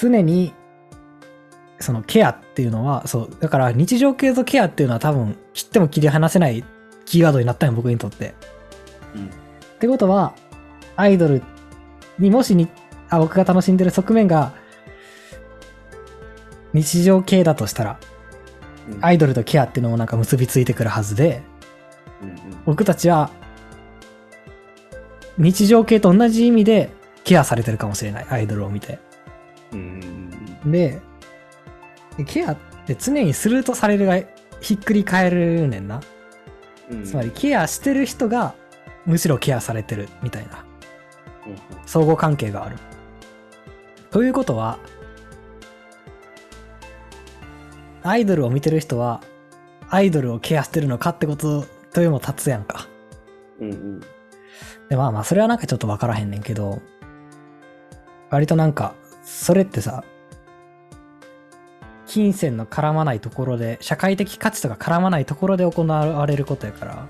常に、そのケアっていうのは、そう、だから日常系とケアっていうのは多分切っても切り離せないキーワードになったよ、僕にとって。うん。ってことは、アイドルにもしに、あ、僕が楽しんでる側面が、日常系だとしたら、うんアイドルとケアっていうのもなんか結びついてくるはずで、うん僕たちは、日常系と同じ意味でケアされてるかもしれない、アイドルを見て。で、ケアって常にするとされるがひっくり返るねんな。うん。つまりケアしてる人がむしろケアされてるみたいなうん、相互関係がある。ということは、アイドルを見てる人は、アイドルをケアしてるのかってことというも立つやんか。うんうん。で、まあまあ、それはなんかちょっとわからへんねんけど、割となんか、それってさ、金銭の絡まないところで、社会的価値とか絡まないところで行われることやから、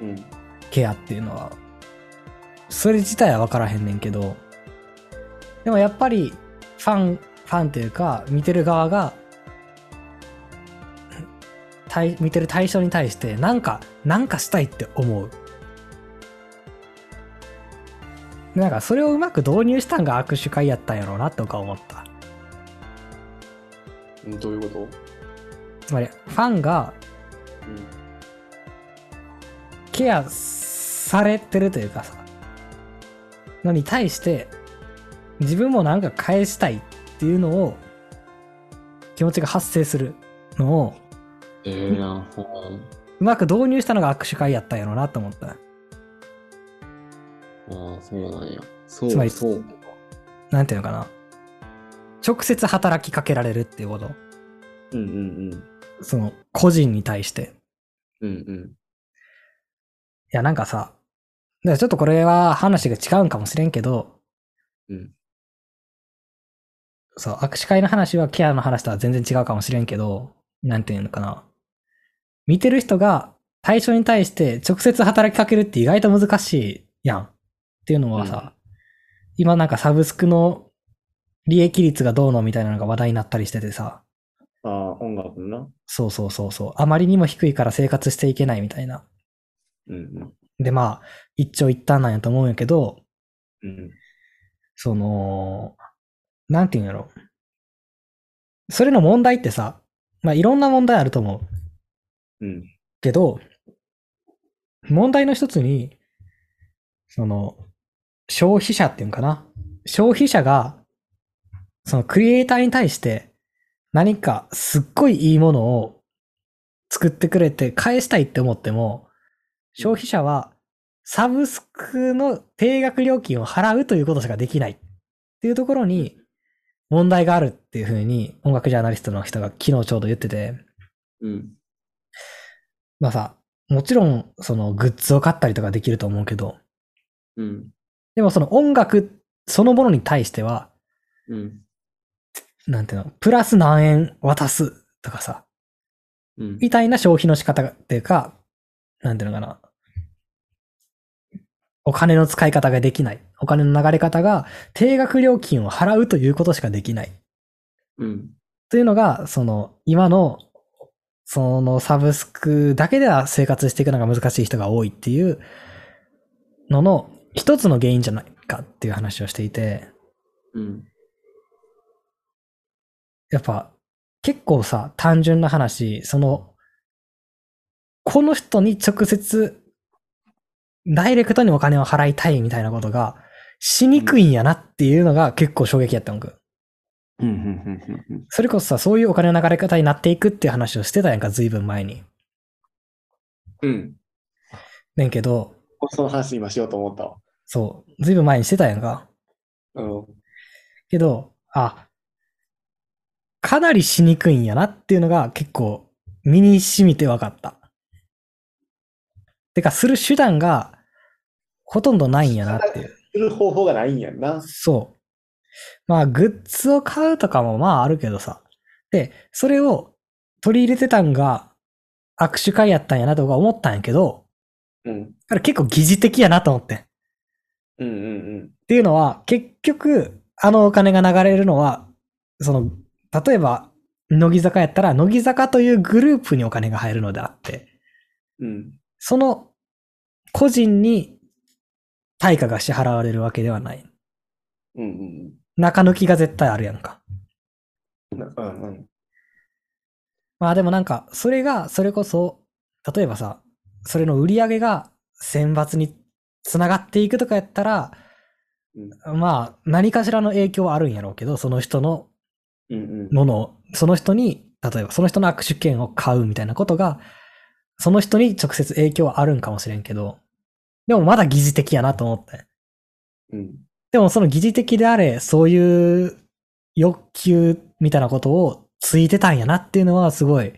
うん。ケアっていうのは、それ自体は分からへんねんけど、でもやっぱり、ファン、ファンっていうか、見てる側が、対見てる対象に対して、なんか、なんかしたいって思う。なんか、それをうまく導入したんが握手会やったんやろうなとか思った。うんどういうこつまり、ファンが。ケアされてるというかさ、のに対して、自分もなんか返したいっていうのを、気持ちが発生するのを、うまく導入したのが握手会やったんやろうなと思った。ああ、そうなんや。そうつまりそう。なんていうのかな。直接働きかけられるっていうこと。うんうんその、個人に対して。うん。うんうん。いや、なんかさ、だからちょっとこれは話が違うんかもしれんけど、うん。そう、握手会の話はケアの話とは全然違うかもしれんけど、なんていうのかな。見てる人が対象に対して直接働きかけるって意外と難しいやん。っていうのはさ、今なんかサブスクの利益率がどうのみたいなのが話題になったりしててさ、ああ、音楽の？な。そうそうそうそう、あまりにも低いから生活していけないみたいな。うんうん。で、まあ、一長一短なんやと思うんやけど、うん。その、なんていうんやろ。それの問題ってさ、まあいろんな問題あると思う。うん。けど、問題の一つに、その、消費者っていうんかな？消費者が、そのクリエイターに対して何かすっごいいいものを作ってくれて返したいって思っても、消費者はサブスクの定額料金を払うということしかできないっていうところに問題があるっていうふうに音楽ジャーナリストの人が昨日ちょうど言ってて、うん。まあさ、もちろんそのグッズを買ったりとかできると思うけど、うん。でもその音楽そのものに対しては、うん。なんていうの、プラス何円渡すとかさ、うん。みたいな消費の仕方っていうか、なんていうのかな。お金の使い方ができない。お金の流れ方が定額料金を払うということしかできない。うん。というのが、その、今の、そのサブスクだけでは生活していくのが難しい人が多いっていうのの一つの原因じゃないかっていう話をしていて、うん。やっぱ結構さ、単純な話、その、この人に直接、ダイレクトにお金を払いたいみたいなことがしにくいんやなっていうのが結構衝撃やったんか。うん。うん。うん。それこそさ、そういうお金の流れ方になっていくっていう話をしてたやんか、ずいぶん前に。うん。ねんけど、その話今しようと思ったわ。そう、ずいぶん前にしてたやんか。うん。けど、あ、かなりしにくいんやなっていうのが結構身に染みて分かった。てか、する手段がほとんどないんやなっていう。する方法がないんやんな。そう。まあ、グッズを買うとかもまああるけどさ。で、それを取り入れてたんが握手会やったんやなとか思ったんやけど、うん。あれ結構疑似的やなと思って。うんうんっていうのは、結局、あのお金が流れるのは、その、例えば、乃木坂やったら、乃木坂というグループにお金が入るのであって、うん。その個人に対価が支払われるわけではない。うんうん中抜きが絶対あるやんか。うん。うんうん。まあでもなんか、それが、それこそ、例えばさ、それの売り上げが選抜につながっていくとかやったら、まあ、何かしらの影響はあるんやろうけど、その人のうんうん。ものを、その人に、例えばその人の握手券を買うみたいなことが、その人に直接影響はあるんかもしれんけど、でもまだ疑似的やなと思って。うん。でもその疑似的であれ、そういう欲求みたいなことをついてたんやなっていうのはすごい、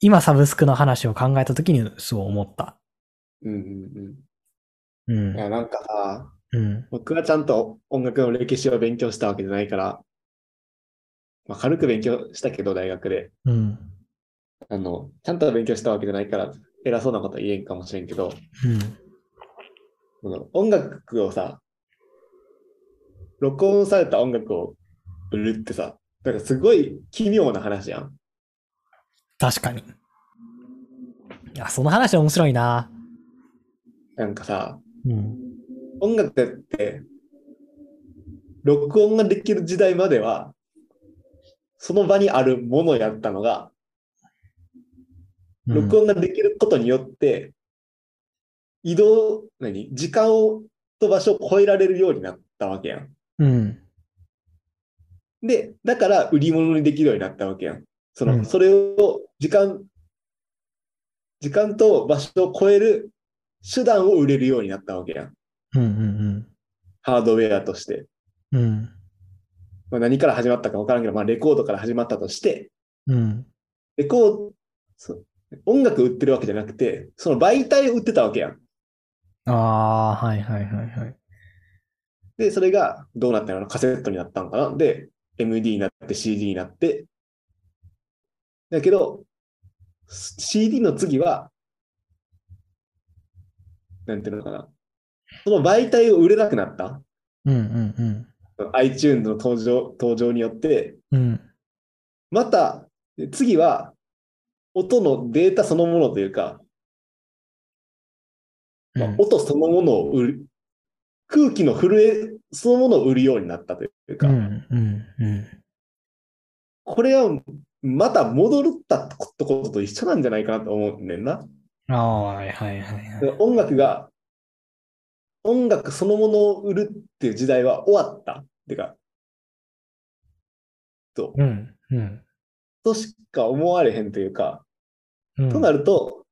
今サブスクの話を考えた時にそう思った。うんうんううん。いん。や、なんかさ、うん。僕はちゃんと音楽の歴史を勉強したわけじゃないから、まあ、軽く勉強したけど、大学で。うん。あの、ちゃんと勉強したわけじゃないから、偉そうなことは言えんかもしれんけど、うん。音楽をさ、録音された音楽を売るってさ、なんかすごい奇妙な話やん。確かに。いや、その話面白いな。なんかさ、うん。音楽って、録音ができる時代までは、その場にあるものやったのが、録音ができることによって、移動、何時間をと場所を超えられるようになったわけやん。うん。で、だから売り物にできるようになったわけやん。その、うんそれを時間、時間と場所を超える手段を売れるようになったわけやん。うん。うん。ハードウェアとして。うん。うん。まあ、何から始まったか分からんけど、まあ、レコードから始まったとして、うん。レコード、音楽売ってるわけじゃなくて、その媒体を売ってたわけやん。ああ、はいはいはいはい。で、それがどうなったのカセットになったのかなで、MD になって CD になって、だけど、CD の次は、なんていうのかな。その媒体を売れなくなった？うんうんうん。iTunes の登場、登場によって、うん。また、次は、音のデータそのものというか、まあ、音そのものを売る、空気の震えそのものを売るようになったといううか、んうんうこれはまた戻ったってことと一緒なんじゃないかなと思うねんな。ん。ああ、はいはいはいはい。音楽が、音楽そのものを売るっていう時代は終わった。てか、と、うんうん。としか思われへんというか、うんとなると、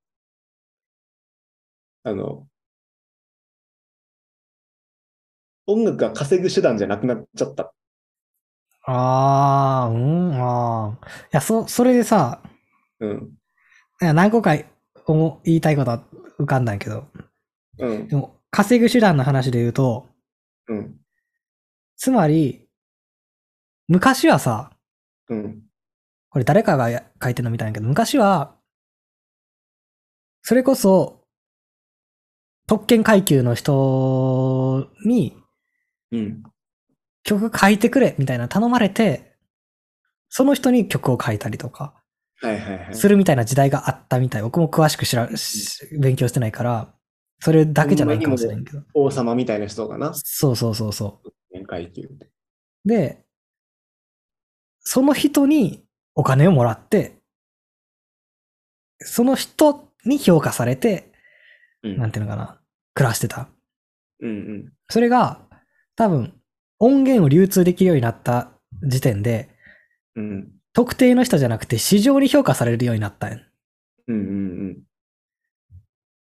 あの、音楽が稼ぐ手段じゃなくなっちゃった。ああ、うん、ああ。いや、そ、それでさ、うん。いや何個か思言いたいことは浮かんだんやけど、うん。でも、稼ぐ手段の話で言うと、うん。つまり、昔はさ、うん。これ誰かがや書いてるのみたいんやけど、昔は、それこそ、特権階級の人にうん。曲書いてくれみたいな頼まれて、その人に曲を書いたりとか、はいはいはい。するみたいな時代があったみたい。僕も詳しく知ら、し勉強してないから、それだけじゃないかもしれんけど。王様みたいな人かな。そうそうそうそう。年階級。で、その人にお金をもらって、その人に評価されて、うん。なんていうのかな、暮らしてた。うんうん。それが、多分、音源を流通できるようになった時点で、うん。特定の人じゃなくて市場に評価されるようになったんやうんうん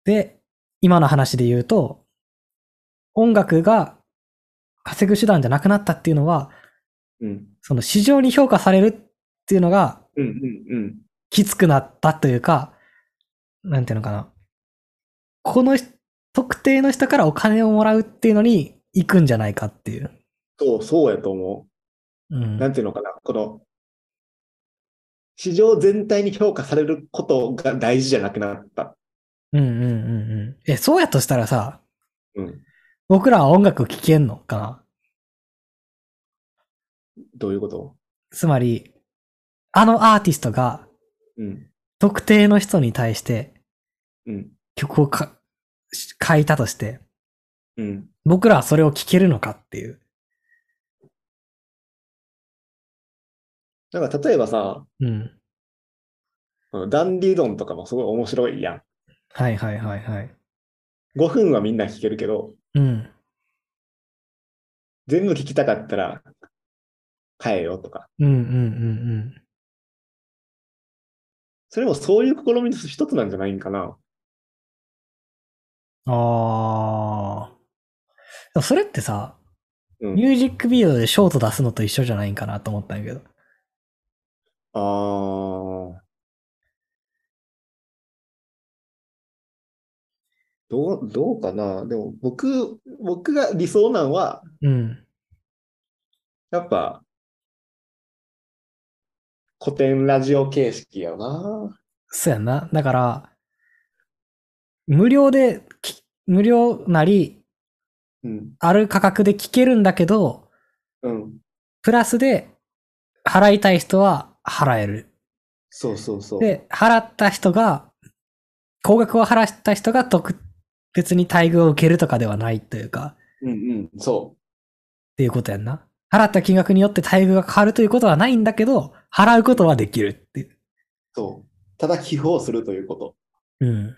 で、今の話で言うと、音楽が稼ぐ手段じゃなくなったっていうのは、うん。うん。その市場に評価されるっていうのがうんうんうん。きつくなったというか、なんていうのかな。この人特定の人からお金をもらうっていうのに行くんじゃないかっていう。そう、そうやと思うんう。なんていうのかな。この、市場全体に評価されることが大事じゃなくなった。うんうんうんうん。え、そうやとしたらさ、うん。僕らは音楽聴けんのかな？どういうこと？つまり、あのアーティストがうん。特定の人に対してうん。曲をか書いたとして、うん。僕らはそれを聴けるのかっていう。なんか例えばさ、うん。ダンディドンとかもすごい面白いやん。はいはいはいはい。5分はみんな聞けるけど、うん。全部聞きたかったら、変えよとか。うんうんうんそれもそういう試みの一つなんじゃないんかな。うん。あー。でもそれってさ、うんミュージックビデオでショート出すのと一緒じゃないんかなと思ったんやけど。あー。どう、どうかな？でも僕、僕が理想なんは、うん。やっぱ、古典ラジオ形式やな。そうやんな。だから、無料でき、無料なり、うん。ある価格で聞けるんだけど、うん。プラスで払いたい人は払える。そうそうそう。で、払った人が、高額を払った人が特別に待遇を受けるとかではないというか、うんうん、そっていうことやんな。払った金額によって待遇が変わるということはないんだけど、払うことはできるっていう。う。そう。ただ寄付をするということ。うん。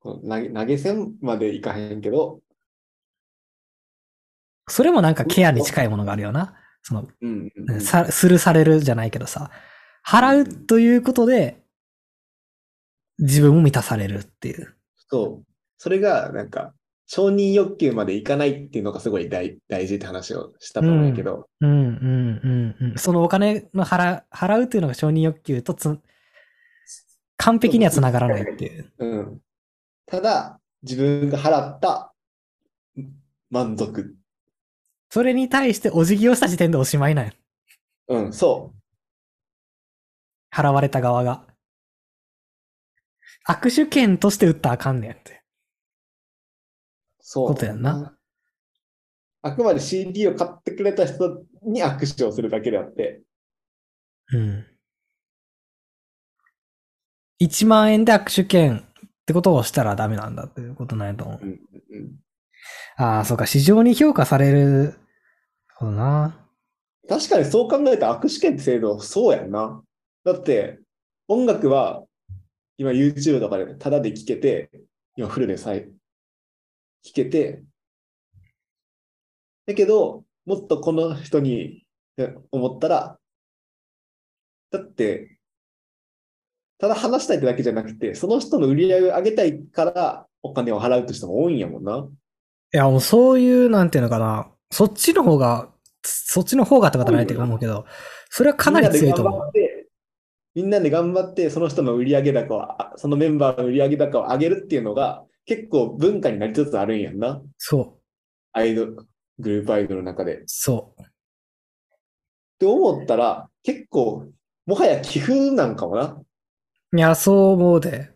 この投げ投げ銭までいかへんけど、それもなんかケアに近いものがあるよな。その、うんうんうん、さ、するされるじゃないけどさ、払うということで、自分も満たされるっていう。そう。それが、なんか、承認欲求までいかないっていうのがすごい大大事って話をしたと思うけど、うん、うん、うん、うん。そのお金の払、払うっていうのが承認欲求とつ、完璧には繋がらないっていう。うん。ただ、自分が払った満足。それに対してお辞儀をした時点でおしまいなんようん、そ払われた側が。握手券として売ったらあかんねんって。う。そう。ことやんな。あくまで CD を買ってくれた人に握手をするだけであって、うん。1万円で握手券ってことをしたらダメなんだっていうことなんやと思うう。んうん、ああ、そうか、市場に評価される。そうな。確かにそう考えた握手券って制度、そうやんな。だって、音楽は今 YouTube とかでタダで聴けて、今フルでさえ聴けて、だけど、もっとこの人に思ったら、だって、ただ話したいってだけじゃなくて、その人の売り上げを上げたいからお金を払うという人も多いんやもんな。いや、もうそういう、なんていうのかな。そっちの方が、そっちの方がってことはないと思うけど、それはかなり強いと思う。みんなで頑張って、みんなで頑張ってその人の売上高を、あそのメンバーの売上高を上げるっていうのが、結構文化になりつつあるんやんな。そう、アイドル、グループアイドルの中で。っそう。て思ったら、結構、もはや寄付なんかもな。いや、そう思うで。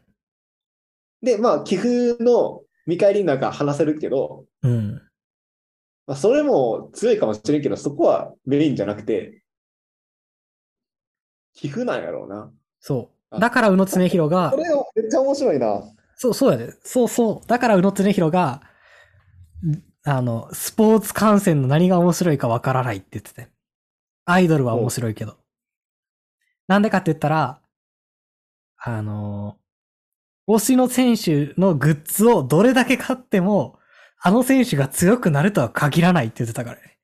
で、まあ、寄付の見返りなんか話せるけど、うん。まあ、それも強いかもしれんけど、そこはメインじゃなくて、寄付なんやろうな。そう。だから、宇野恒弘がこ、れめっちゃ面白いな。そう、そうやで。そうそう。だから、宇野恒弘が、んあの、スポーツ観戦の何が面白いかわからないって言ってて。アイドルは面白いけど。なんでかって言ったら、あの、推しの選手のグッズをどれだけ買っても、あの選手が強くなるとは限らないって言ってたからね。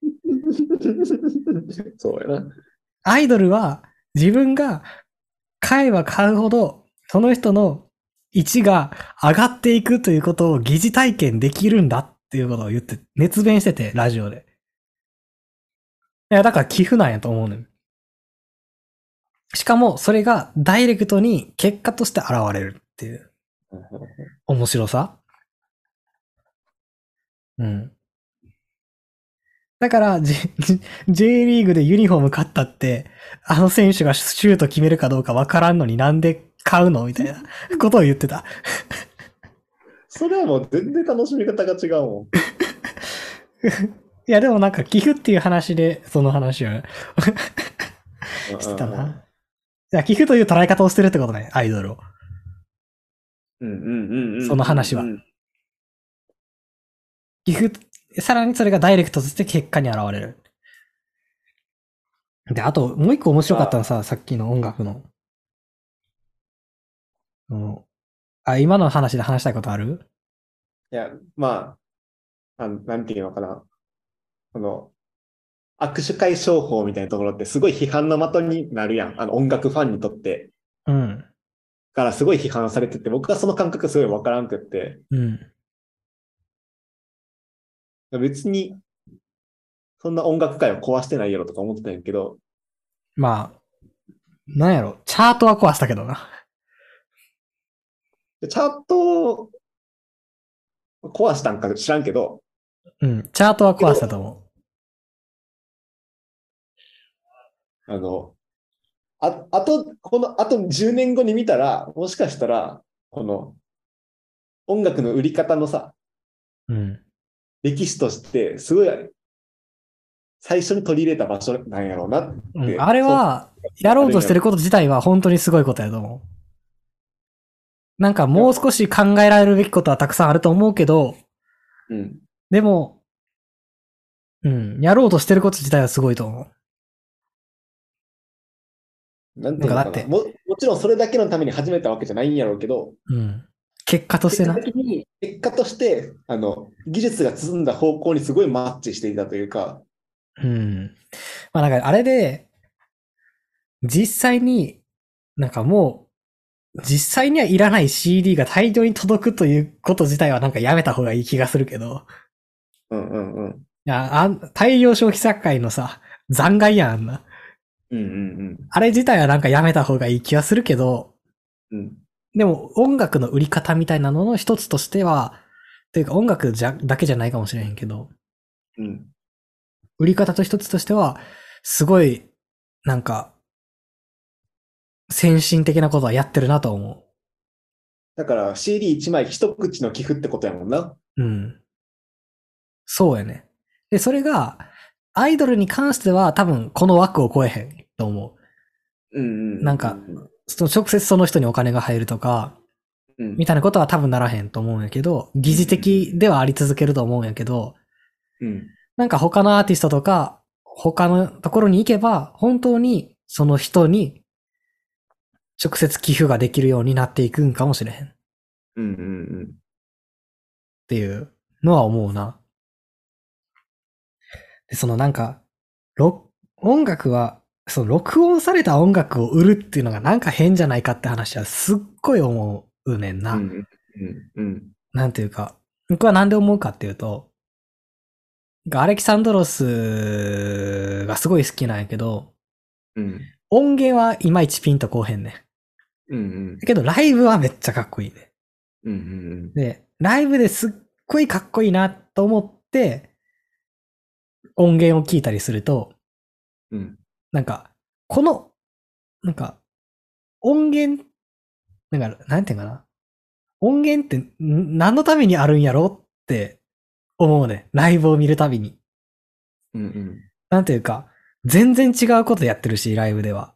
そうやな。アイドルは自分が買えば買うほど、その人の位置が上がっていくということを疑似体験できるんだっていうことを言って、熱弁してて、ラジオで。いや、だから寄付なんやと思うねん。しかも、それがダイレクトに結果として現れるっていう面白さ？うん。だから、J, J リーグでユニフォーム買ったって、あの選手がシュート決めるかどうかわからんのになんで買うのみたいなことを言ってた。それはもう全然楽しみ方が違うもん。いや、でもなんか寄付っていう話で、その話を してたな。いや、寄付という捉え方をしてるってことね、アイドルを。うんうんうんうん。その話はうん寄付、さらにそれがダイレクトとして結果に現れる。で、あと、もう一個面白かったのさ、さっきの音楽の。うんあ、今の話で話したいことある？いや、まあ、なんなんていうのかな。この、握手会商法みたいなところってすごい批判の的になるやん。あの音楽ファンにとって。うん。からすごい批判されてて、僕はその感覚すごいわからんくって。うん。別に、そんな音楽界を壊してないやろとか思ってたんやけど、まあ、なんやろ、チャートは壊したけどな。でチャートを壊したんか知らんけど、うん。チャートは壊したと思あの、あ、あと、この、あと10年後に見たら、もしかしたら、この、音楽の売り方のさ、う。うん。歴史として、すごい、最初に取り入れた場所なんやろうなって。うん、あれは、やろうとしてること自体は本当にすごいことやと思う。なんかもう少し考えられるべきことはたくさんあると思うけど、うん。でも、うん、やろうとしてること自体はすごいと思う。なんていうのかな。かも、もちろんそれだけのために始めたわけじゃないんやろうけど、うん。結果としてな結果。結果として、あの、技術が進んだ方向にすごいマッチしていたというか、うん。まあなんかあれで、実際に、なんかもう、実際にはいらない CD が大量に届くということ自体はなんかやめた方がいい気がするけど、うんうんうん。いや、あん大量消費作界のさ、残骸やんあんな。うんうんあれ自体はなんかやめた方がいい気はするけど、うん。うん。でも音楽の売り方みたいなのの一つとしては、というか音楽じゃ、だけじゃないかもしれへんけど、うん。売り方と一つとしては、すごい、なんか、先進的なことはやってるなと思だから CD1 枚一口の寄付ってことやもんな。う。うん。そうやね。で、それが、アイドルに関しては多分この枠を超えへんと思う。うんうん。なんかその直接その人にお金が入るとか、うん、みたいなことは多分ならへんと思うんやけど、疑似的ではあり続けると思うんやけど、うん。なんか他のアーティストとか、他のところに行けば、本当にその人に直接寄付ができるようになっていくんかもしれへんっうんうんうん。ていうのは思うな。で、そのなんか、録音楽は、その録音された音楽を売るっていうのがなんか変じゃないかって話はすっごい思うねんな。うんうんうん。なんていうか、僕はなんで思うかっていうと、アレキサンドロスがすごい好きなんやけど、うん。音源はいまいちピンとこうへんね。うんうんだけどライブはめっちゃかっこいいね。うんうんで、ライブですっごいかっこいいなと思って、音源を聞いたりすると、うん。なんか、この、なんか、音源、なんか、なんていうかな。音源ってん何のためにあるんやろって思うね。ライブを見るたびに。うんうんなんていうか、全然違うことやってるし、ライブでは。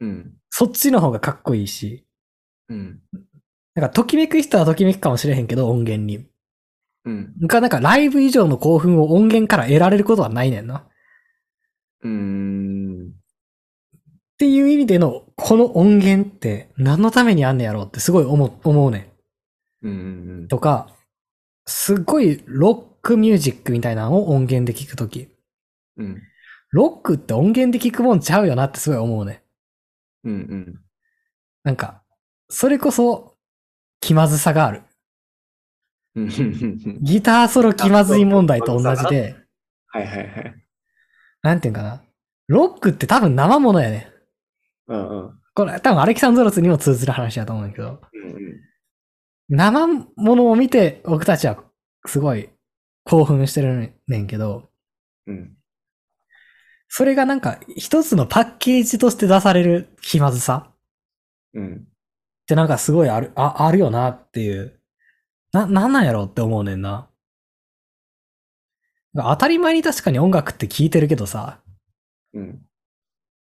うんそっちの方がかっこいいし。うんなんか、ときめく人はときめくかもしれへんけど、音源に。うんが、なんか、ライブ以上の興奮を音源から得られることはないねんな。っうんていう意味での、この音源って何のためにあんねやろうってすごい思う、思うねん。うんとか、すっごいロックミュージックみたいなのを音源で聞くとき。うんロックって音源で聞くもんちゃうよなってすごい思うね。うんうんなんか、それこそ気まずさがある。うんギターソロ気まずい問題と同じで、はいはいはい。なんていうんかな。ロックって多分生ものやね。うんうんこれ多分アレキサンドロスにも通ずる話だと思うんだけど、うん生ものを見て僕たちはすごい興奮してるねんけど、うんそれがなんか一つのパッケージとして出される気まずさうんってなんかすごいある、あ、あるよなっていう。な、なんなんやろうって思うねんな。当たり前に確かに音楽って聞いてるけどさ、うん。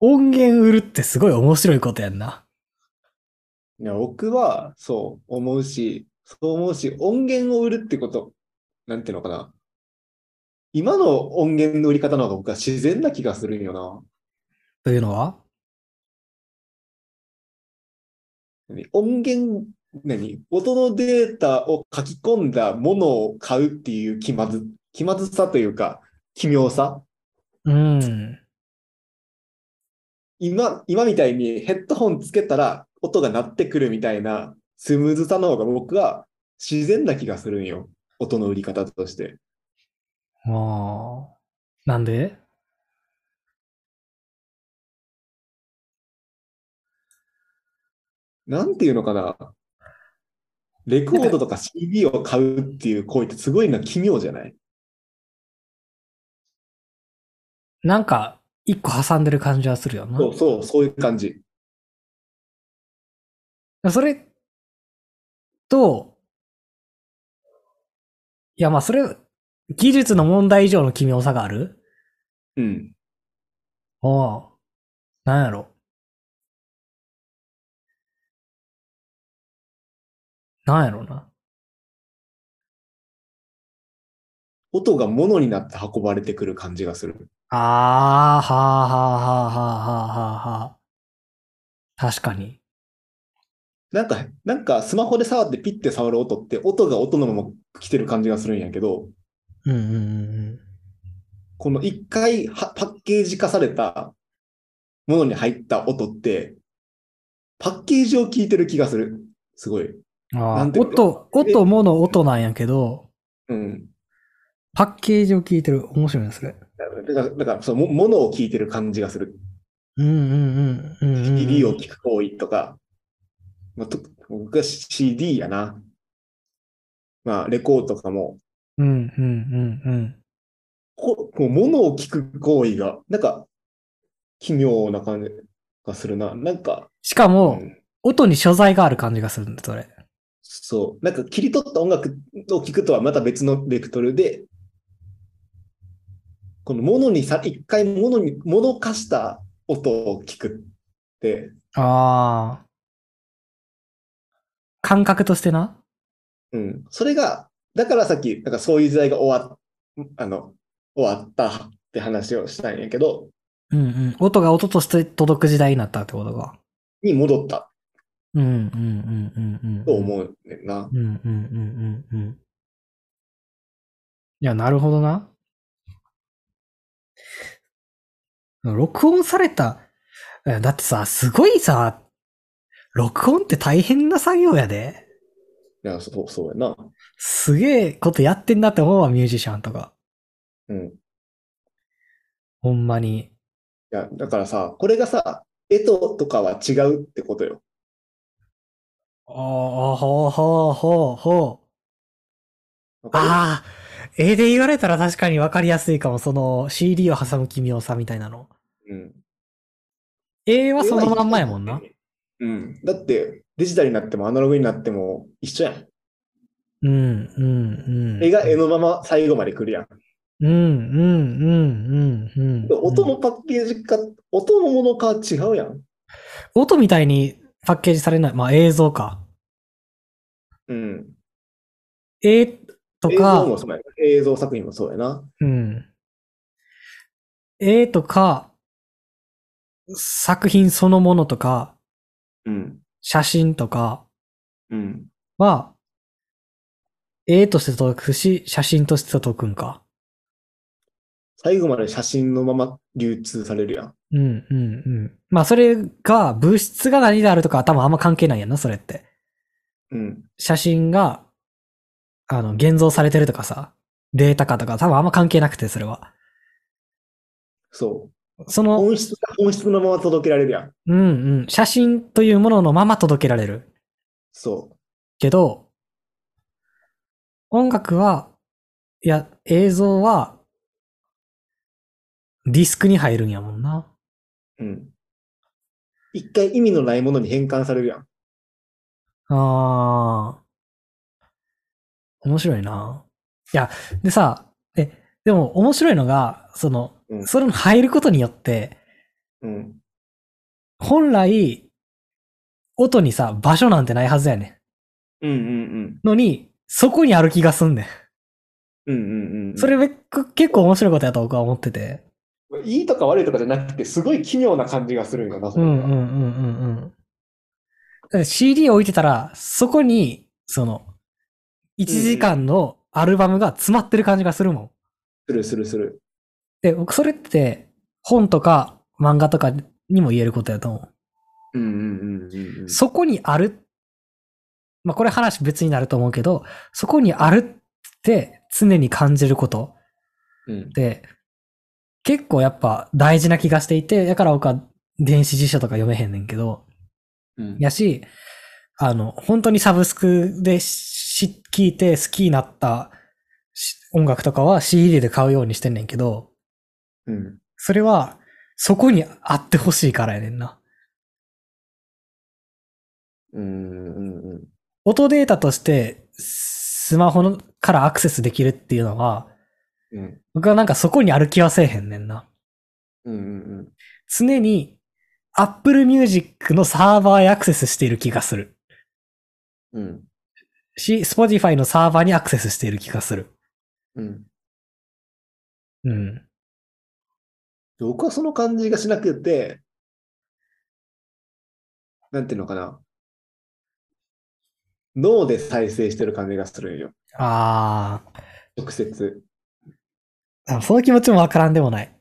音源売るってすごい面白いことやんな。いや、僕はそう思うし、そう思うし、音源を売るってこと、なんていうのかな。今の音源の売り方の方が僕は自然な気がするんよな。というのは？何音源、何？音のデータを書き込んだものを買うっていう気まず、気まずさというか、奇妙さ？うん。今、今みたいにヘッドホンつけたら音が鳴ってくるみたいなスムーズさの方が僕は自然な気がするんよ。音の売り方として。ああ。なんで？なんていうのかな？レコードとか CD を買うっていう行為ってすごいな、奇妙じゃない？なんか、一個挟んでる感じはするよな。そうそう、そういう感じ。それと、いやまあそれ、技術の問題以上の奇妙さがある？うん。ああ。なんやろ。なんやろな。音が物になって運ばれてくる感じがする。ああ、はあ、はあ、はあ、はあ、はあ、はあ。確かに。なんか、なんかスマホで触ってピッて触る音って音が音のまま来てる感じがするんやけど、うんうんうんこの一回はパッケージ化されたものに入った音って、パッケージを聞いてる気がする。すごい。うん。ああなん、ていうの音、音、物、音なんやけど、うん。パッケージを聞いてる。面白いな、それ。だから、だからそう、も、ものを聞いてる感じがする。うんうんうん。うんうんうん CD を聞く行為とか、まあ、と僕は CD やな。まあ、レコードとかも、うんうんうんうん。ここう物を聞く行為が、なんか、奇妙な感じがするな。なんか、しかうも、ん音に所在がある感じがするんだ、それ。そう。なんか切り取った音楽を聴くとはまた別のベクトルで、この物にさ、一回物に、物化した音を聞くって、ああ。感覚としてな？うん。それが、だからさっき、なんかそういう時代が終わっ、あの、終わったって話をしたんやけど、うんうん。音が音として届く時代になったってことか。に戻ったうんうんうんうんうん。と思うねんな。うんうんうんうんうん。いや、なるほどな。録音された、えだってさ、すごいさ、録音って大変な作業やで。いや、そう、そうやな。すげえことやってんなって思うわ、ミュージシャンとか。うん。いほんまに。や、だからさ、これがさ、絵ととかは違うってことよ。ああ、ほうほうほうほう。わかる？ああ、絵で言われたら確かにわかりやすいかも、その CD を挟む奇妙さみたいなの。うん。絵はそのまんまやもんな。うん。だって、デジタルになってもアナログになっても一緒やん。うん、うん、うん。絵が絵のまま最後まで来るやん。うん、うん、うん、うん。うん音のパッケージか、音のものかは違うやん。音みたいにパッケージされない。まあ映像か。うん。絵と映像かも、そうやな。映像作品もそうやな。うん。絵とか、作品そのものとか、うん。写真とかうん。は、絵として届くし、写真として届くんか。最後まで写真のまま流通されるやん。うん、うん、うん。まあそれが、物質が何であるとかは多分あんま関係ないやんな、それって。うん。写真が、あの、現像されてるとかさ、データ化とか多分あんま関係なくて、それは。そう。その、本質が本質のまま届けられるやん。うんうん、写真というもののまま届けられる。そけど、音楽は、いや、映像は、ディスクに入るんやもんな。う。うん。一回意味のないものに変換されるやん。あー。面白いな。いや、でさ、え、でも面白いのが、その、うんそれに入ることによって、うん。本来、音にさ、場所なんてないはずやねうんうんん。のに、そこにある気がすんねん。うん。うんうんうん。それ結構面白いことやと僕は思ってて。いいとか悪いとかじゃなくて、すごい奇妙な感じがするんよな、それがうんうんうんうん CD 置いてたら、そこに、その、1時間のアルバムが詰まってる感じがするもん。するするする。で、僕それって、本とか漫画とかにも言えることやと思うんうんうんうんうう。ん。そこにある。まあ、これ話別になると思うけど、そこにあるって常に感じることうんって、結構やっぱ大事な気がしていて、だから僕は電子辞書とか読めへんねんけど、うんやし、あの、本当にサブスクでし聞いて好きになったし音楽とかは CD で買うようにしてんねんけど、うん。それはそこにあってほしいからやねんな。うんうんうん。音データとしてスマホのからアクセスできるっていうのは、うん僕はなんかそこにある気はせえへんねんな。うんうん常に Apple Music のサーバーへアクセスしている気がする。うん。うんし、Spotify のサーバーにアクセスしている気がする。うん。うん。僕はその感じがしなくて、なんていうのかな。脳で再生してる感じがするんよ。あ直接。あ、その気持ちもわからんでもない。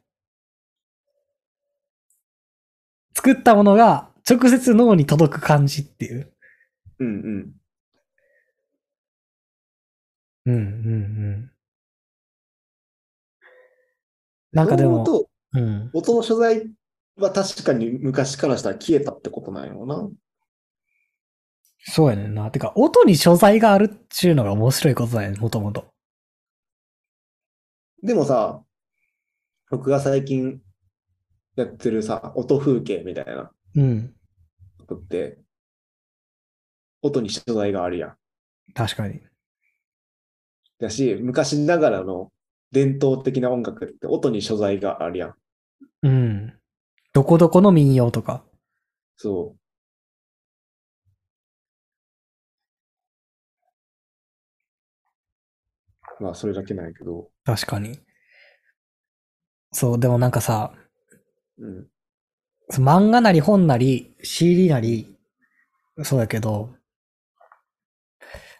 作ったものが直接脳に届く感じっていう。うんうん。うん、うん、うん。なんかでも、と、うん。音の所在は確かに昔からしたら消えたってことなんやろな。そうやねんな。てか、音に所在があるっちゅうのが面白いことだよね、もともと。でもさ、僕が最近やってるさ、音風景みたいなうん。ことって、音に所在があるやん。確かに。だし、昔ながらの伝統的な音楽って音に所在があるやん。うん。どこどこの民謡とか。そまあ、それだけなんやけど。確かに。そう、でもなんかさ、うん。漫画なり本なり CD なり、そうだけど、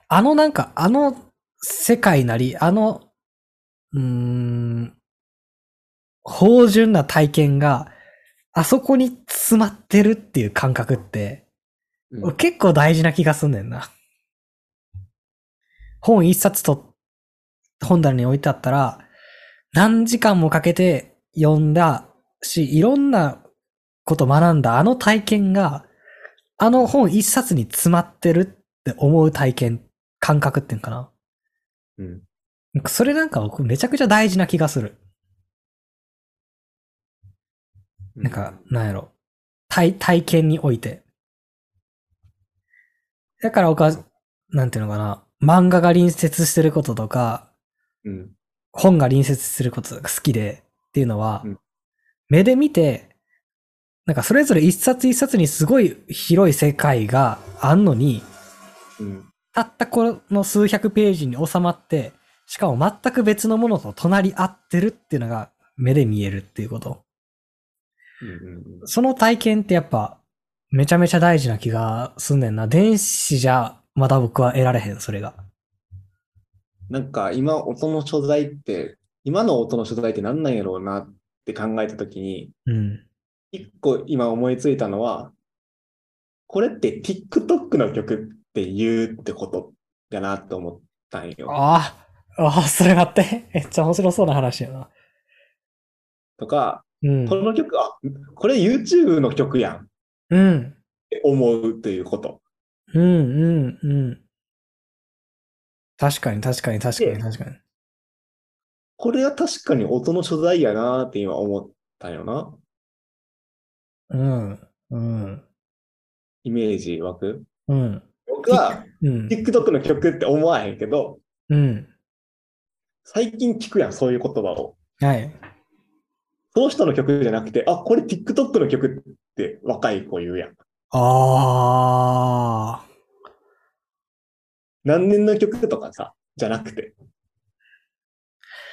あのなんか、あの世界なり、あの、うーん、芳醇な体験が、あそこに詰まってるっていう感覚って、うん結構大事な気がすんねんな。本一冊と本棚に置いてあったら、何時間もかけて読んだし、いろんなこと学んだあの体験が、あの本一冊に詰まってるって思う体験、感覚っていうのかな。うん。それなんか僕めちゃくちゃ大事な気がする。なんか、なんやろ。体、体験において。だから僕は、なんていうのかな。漫画が隣接してることとか、うん。本が隣接することが好きでっていうのは、うん目で見て、なんかそれぞれ一冊一冊にすごい広い世界があんのに、うん。たったこの数百ページに収まって、しかも全く別のものと隣り合ってるっていうのが目で見えるっていうこと。うんうんその体験ってやっぱめちゃめちゃ大事な気がすんねんな。電子じゃまだ僕は得られへん、それが。なんか今音の所在って、今の音の所在って何なんやろうなって考えたときに、うん。一個今思いついたのは、これって TikTok の曲って言うってことやなって思ったんよ。ああ、ああ、それ待って。めっちゃ面白そうな話やな。とか、うんこ。の曲、あ、これ YouTube の曲やんっうん。て思うということ。うん、うん、うん。確かに、確かに、確かに、で確かに。これは確かに音の所在やなって今思ったよな。うん、うん、イメージ湧く？うん。僕はうん、TikTok の曲って思わへんけど、うん。最近聞くやん、そういう言葉を。はい。その人の曲じゃなくて、あ、これ TikTok の曲って若い子言うやん。あ何年の曲とかさ、じゃなくて。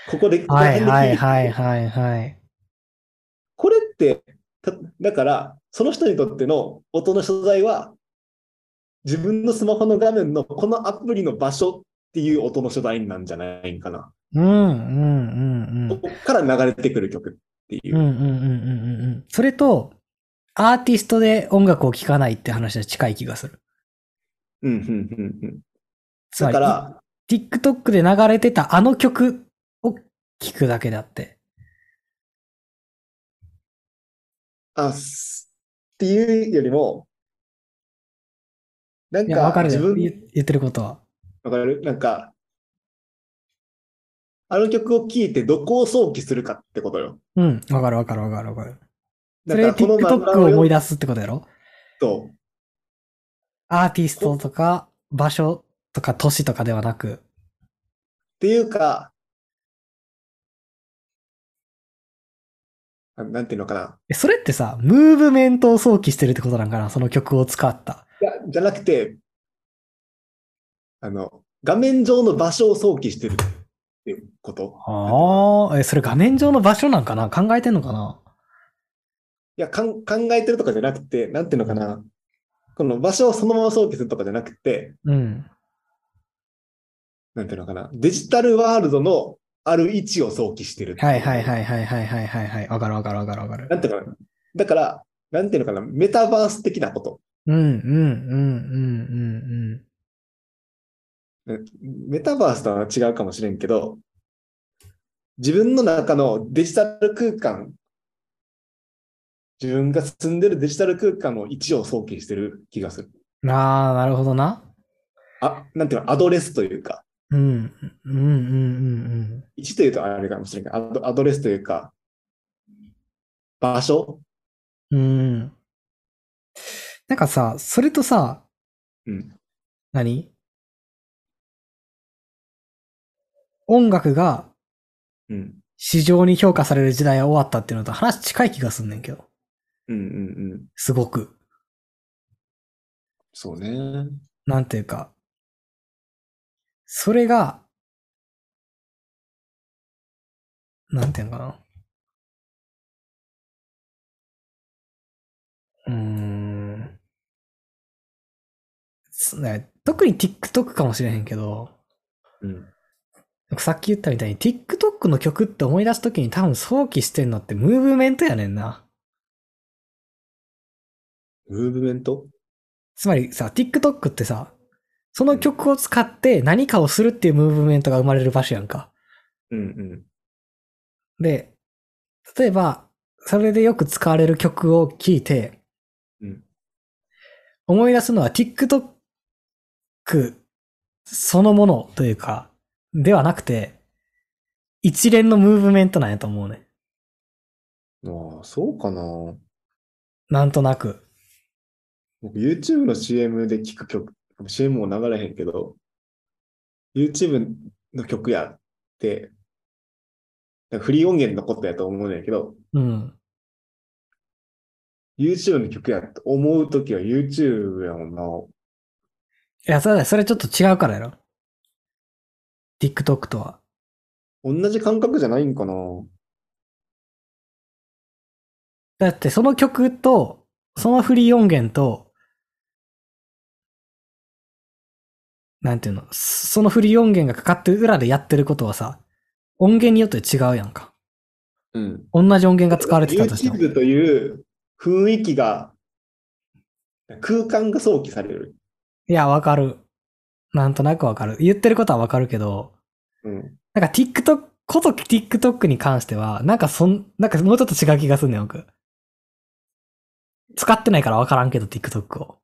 ここで、あ。はいはいい。はいはいはい。これって、ただから、その人にとっての音の所在は、自分のスマホの画面のこのアプリの場所っていう音の所在なんじゃないんかな。うんうんうんうん。ここから流れてくる曲っていうう。んうんうんうんうんうん。それと、アーティストで音楽を聴かないって話は近い気がする。うん、うん、うん、うん。だから、TikTok で流れてたあの曲を聴くだけであって。あ、すっていうよりも、なんいや、わかかるよ。自分、言言ってることは。わかる？なんか、あの曲を聴いてどこを想起するかってことよ。うん。わかるわかるわかるわかる。それ TikTok を思い読出すってことやろ？と、アーティストとか場所とか都市とかではなく。っていうか、あなんていうのかな。えそれってさ、ムーブメントを想起してるってことなんかなその曲を使った。いや、じゃなくて、あの、画面上の場所を想起してるっていうこと。ああ、え、それ画面上の場所なんかな？考えてんのかな？いやかん、考えてるとかじゃなくて、なんていうのかな。この場所をそのまま想起するとかじゃなくて、うん。なんていうのかな。デジタルワールドのある位置を想起してる。はいはいはいはいはいはいはいはい。わかるわかるわかるわかる。なんていうのかな。だから、なんていうのかな。メタバース的なこと。うんうんうんうんうんねメタバースとは違うかもしれんけど、自分の中のデジタル空間、自分が住んでるデジタル空間の位置を想起してる気がする。うん。ああ、なるほどな。あ、なんていうの、アドレスというか、うん。うん。うん。うん。位置というとあれかもしれん。けど、アドレスというか、場所うん。うん。なん。かさ、それとさ、うん。何音楽がうん。市場に評価される時代は終わったっていうのと話近い気がすん。ねん。けど。うん。うん。うん。すごく。そうね。なん。ていうか。それが、なんていうのかな。うーん。そね、特に TikTok かもしれへんけど、うん。さっき言ったみたいに TikTok の曲って思い出すときに多分想起してんのってムーブメントやねんな。ムーブメント？つまりさ、TikTok ってさ、その曲を使って何かをするっていうムーブメントが生まれる場所やんか。うんうん。で、例えば、それでよく使われる曲を聴いて、うん思い出すのは TikTok そのものというか、ではなくて、一連のムーブメントなんやと思うね。ああ、そうかな。なんとなく。僕 YouTube の CM で聞く曲、CM も流れへんけど、YouTube の曲やって、フリー音源のことやと思うねんけど、うん。YouTube の曲やと思うときは YouTube やもんな。いや、そうだ、それちょっと違うからやろ。TikTok とは。同じ感覚じゃないんかな。だってその曲と、そのフリー音源と、なんていうの、そのフリー音源がかかってる裏でやってることはさ、音源によって違うやんか。うん。同じ音源が使われてたとしても。YouTube という雰囲気が、空間が想起される。いや、わかる。なんとなくわかる。言ってることはわかるけど、うん。なんか TikTok、こと TikTok に関しては、なんかそん、なんかもうちょっと違う気がすんねん、僕。使ってないからわからんけど、TikTok を。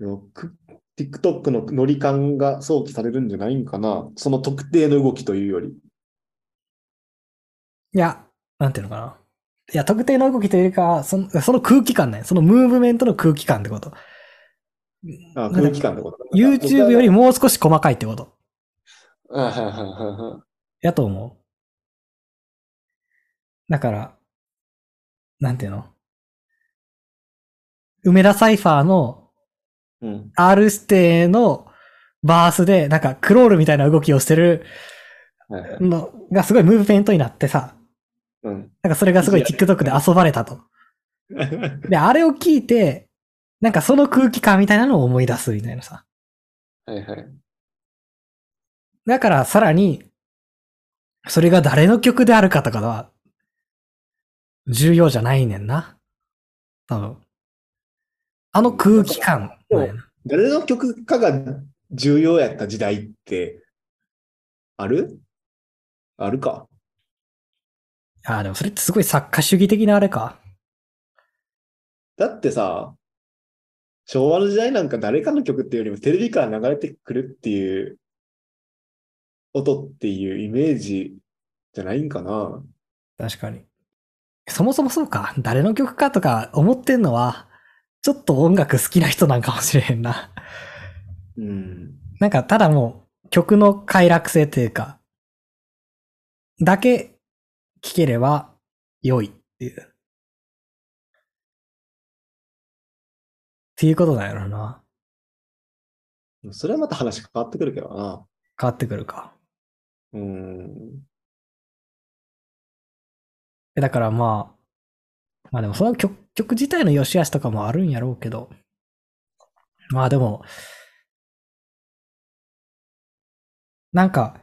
でもく TikTok のノリ感が想起されるんじゃないんかな。その特定の動きというより。いや、なんていうのかな。いや、特定の動きというよりかは、そのその空気感ね。そのムーブメントの空気感ってこと。あなんか空気感ってことか。YouTube よりもう少し細かいってこと。あはいはいはやと思う。だから、なんていうの？梅田サイファーのうん。R 指定のバースで、なんかクロールみたいな動きをしてる。のがすごいムーブメントになってさ、うん。なんかそれがすごい TikTok で遊ばれたと。で、あれを聞いて、なんかその空気感みたいなのを思い出すみたいなさ。はいはい。だからさらに、それが誰の曲であるかとかは、重要じゃないねんな。多分。あの空気感なんやな。誰の曲かが重要やった時代って、ある？あるか？ああ、でもそれってすごい作家主義的なあれか？だってさ、昭和の時代なんか誰かの曲っていうよりもテレビから流れてくるっていう音っていうイメージじゃないんかな？確かに。そもそもそうか。誰の曲かとか思ってんのは、ちょっと音楽好きな人なんかもしれへんな。うん。なんか、ただもう、曲の快楽性というか、だけ聴ければ良いっていう。っていうことなんやろな。それはまた話変わってくるけどな。変わってくるか。うん。えだからまあ、まあでもその曲曲自体の良し悪しとかもあるんやろうけど、まあでも、なんか、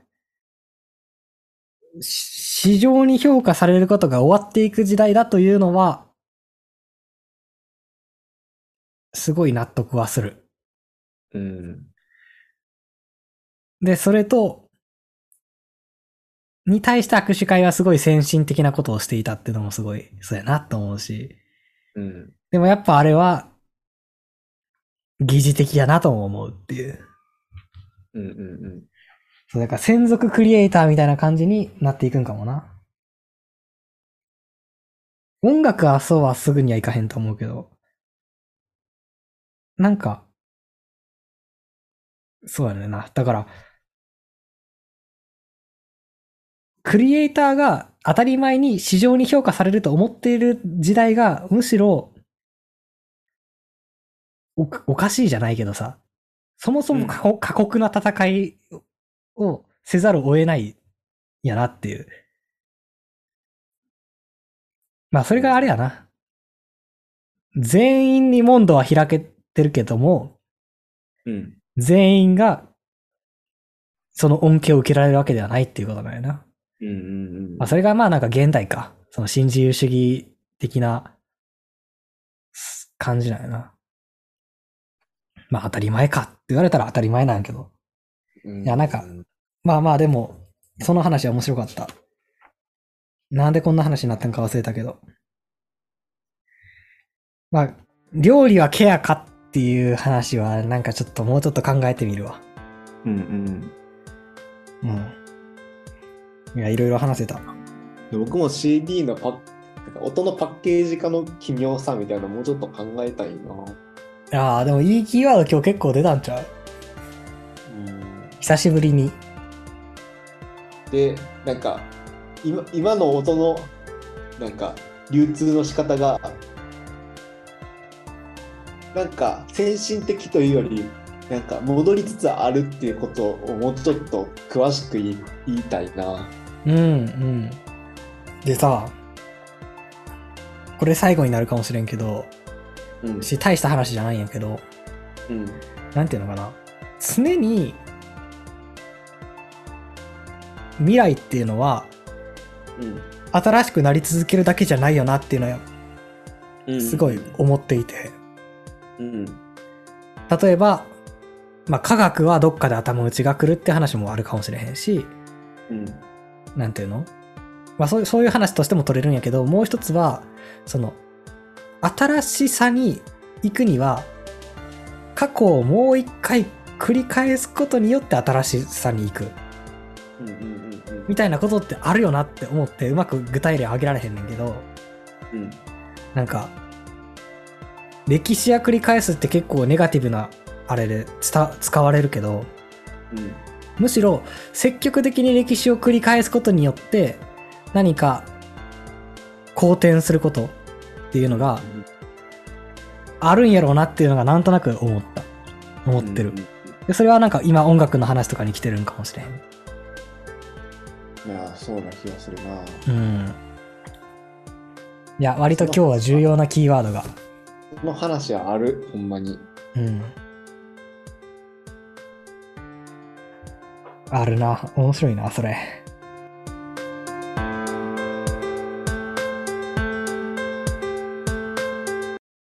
し市場に評価されることが終わっていく時代だというのは、すごい納得はする。うん。で、それと、に対して握手会はすごい先進的なことをしていたっていうのもすごい、そうやなと思うし。うん。でもやっぱあれは、疑似的やなとも思うっていう。うんうんうん。そう、だから専属クリエイターみたいな感じになっていくんかもな。音楽はそうはすぐにはいかへんと思うけど、なんか、そうやねんな。だから、クリエイターが当たり前に市場に評価されると思っている時代が、むしろ、おおかしいじゃないけどさ、そもそも過酷な戦いをせざるを得ないんやなっていう。まあ、それがあれやな。全員に門戸は開けてるけども、うん。全員が、その恩恵を受けられるわけではないっていうことなんやな。うんうんうん。まあ、それがまあなんか現代か。その新自由主義的なす感じなんやな。まあ当たり前かって言われたら当たり前なんやけど。うんいやなんかまあまあでも、その話は面白かった。なんでこんな話になったんか忘れたけど。まあ、料理はケアかっていう話はなんかちょっともうちょっと考えてみるわ。うんうん。うん。いや、いろいろ話せた。で僕も CD のパ音のパッケージ化の奇妙さみたいなのもうちょっと考えたいな。いやーでもいいキーワード今日結構出たんちゃう？うん久しぶりに。で、なんか、今今の音の、なんか、流通の仕方が、なんか、先進的というより、なんか、戻りつつあるっていうことをもうちょっと詳しく言いたいな。うんうん。でさ、これ最後になるかもしれんけど、うん。し、大した話じゃないんやけど、うん。なんていうのかな。常に、未来っていうのは、うん新しくなり続けるだけじゃないよなっていうのは、うん。すごい思っていて。うん。例えば、まあ、科学はどっかで頭打ちが来るって話もあるかもしれへんし、うん。なんていうの？まあそういう、そういう話としても取れるんやけど、もう一つは、その、新しさに行くには、過去をもう一回繰り返すことによって新しさに行く。みたいなことってあるよなって思って、うまく具体例挙げられへんねんけど、うん。なんか、歴史や繰り返すって結構ネガティブな、あれで伝使われるけど、うん。むしろ積極的に歴史を繰り返すことによって何か好転することっていうのがあるんやろうなっていうのがなんとなく思った。思ってるでそれはなんか今音楽の話とかに来てるんかもしれんいや、そうな気がするな。うん。いや、割と今日は重要なキーワードが。この話はある、ほんまに。うん。あるな。面白いな、それ。